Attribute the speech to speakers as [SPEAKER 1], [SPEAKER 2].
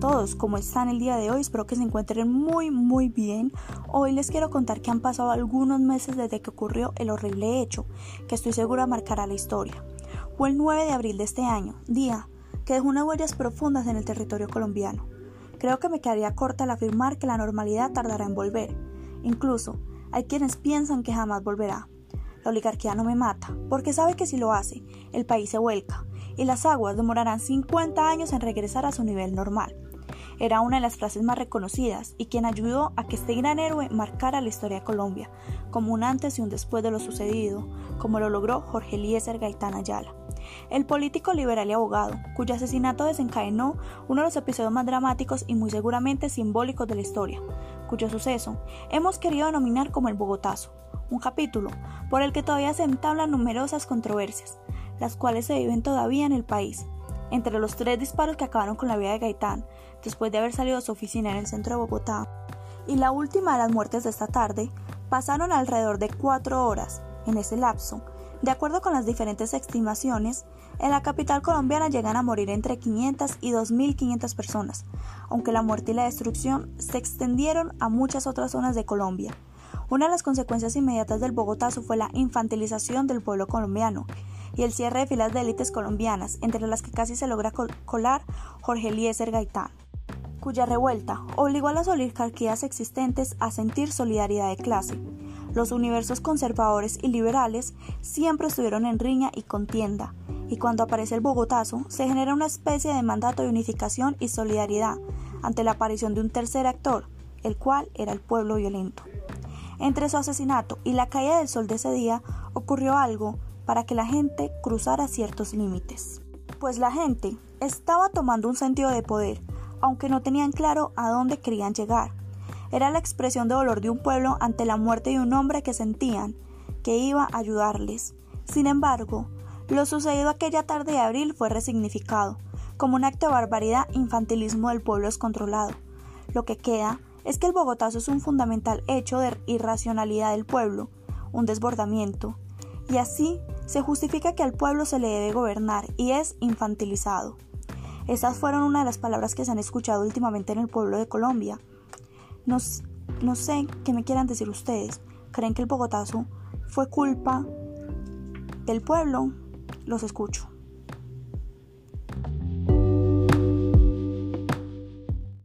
[SPEAKER 1] todos, ¿cómo están el día de hoy? Espero que se encuentren muy muy bien. Hoy les quiero contar que han pasado algunos meses desde que ocurrió el horrible hecho, que estoy segura marcará la historia. Fue el 9 de abril de este año, día que dejó unas huellas profundas en el territorio colombiano. Creo que me quedaría corta al afirmar que la normalidad tardará en volver. Incluso, hay quienes piensan que jamás volverá. La oligarquía no me mata, porque sabe que si lo hace, el país se vuelca, y las aguas demorarán 50 años en regresar a su nivel normal. Era una de las frases más reconocidas y quien ayudó a que este gran héroe marcara la historia de Colombia, como un antes y un después de lo sucedido, como lo logró Jorge Eliezer Gaitán Ayala. El político liberal y abogado, cuyo asesinato desencadenó uno de los episodios más dramáticos y muy seguramente simbólicos de la historia, cuyo suceso hemos querido denominar como el Bogotazo, un capítulo por el que todavía se entablan numerosas controversias, las cuales se viven todavía en el país. Entre los tres disparos que acabaron con la vida de Gaitán, después de haber salido de su oficina en el centro de Bogotá, y la última de las muertes de esta tarde, pasaron alrededor de cuatro horas. En ese lapso, de acuerdo con las diferentes estimaciones, en la capital colombiana llegan a morir entre 500 y 2.500 personas, aunque la muerte y la destrucción se extendieron a muchas otras zonas de Colombia. Una de las consecuencias inmediatas del Bogotazo fue la infantilización del pueblo colombiano y el cierre de filas de élites colombianas, entre las que casi se logra colar Jorge Eliezer Gaitán, cuya revuelta obligó a las oligarquías existentes a sentir solidaridad de clase. Los universos conservadores y liberales siempre estuvieron en riña y contienda, y cuando aparece el Bogotazo se genera una especie de mandato de unificación y solidaridad ante la aparición de un tercer actor, el cual era el pueblo violento. Entre su asesinato y la caída del sol de ese día ocurrió algo para que la gente cruzara ciertos límites. Pues la gente estaba tomando un sentido de poder, aunque no tenían claro a dónde querían llegar. Era la expresión de dolor de un pueblo ante la muerte de un hombre que sentían que iba a ayudarles. Sin embargo, lo sucedido aquella tarde de abril fue resignificado, como un acto de barbaridad infantilismo del pueblo descontrolado. Lo que queda es que el Bogotazo es un fundamental hecho de irracionalidad del pueblo, un desbordamiento, y así se justifica que al pueblo se le debe gobernar y es infantilizado. Estas fueron una de las palabras que se han escuchado últimamente en el pueblo de Colombia. No, no sé qué me quieran decir ustedes. ¿Creen que el Bogotazo fue culpa del pueblo? Los escucho.